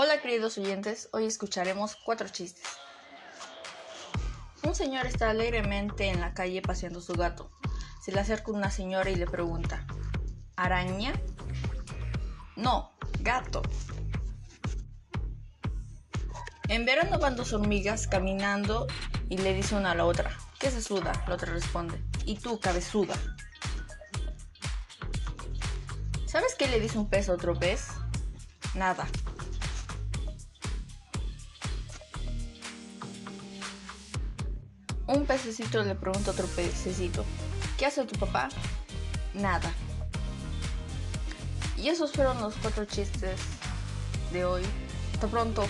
Hola queridos oyentes, hoy escucharemos cuatro chistes. Un señor está alegremente en la calle paseando su gato. Se le acerca una señora y le pregunta, ¿araña? No, gato. En verano van dos hormigas caminando y le dice una a la otra, ¿qué se suda? La otra responde, ¿y tú, cabezuda? ¿Sabes qué le dice un pez a otro pez? Nada. Un pececito le pregunta a otro pececito, ¿qué hace tu papá? Nada. Y esos fueron los cuatro chistes de hoy. Hasta pronto.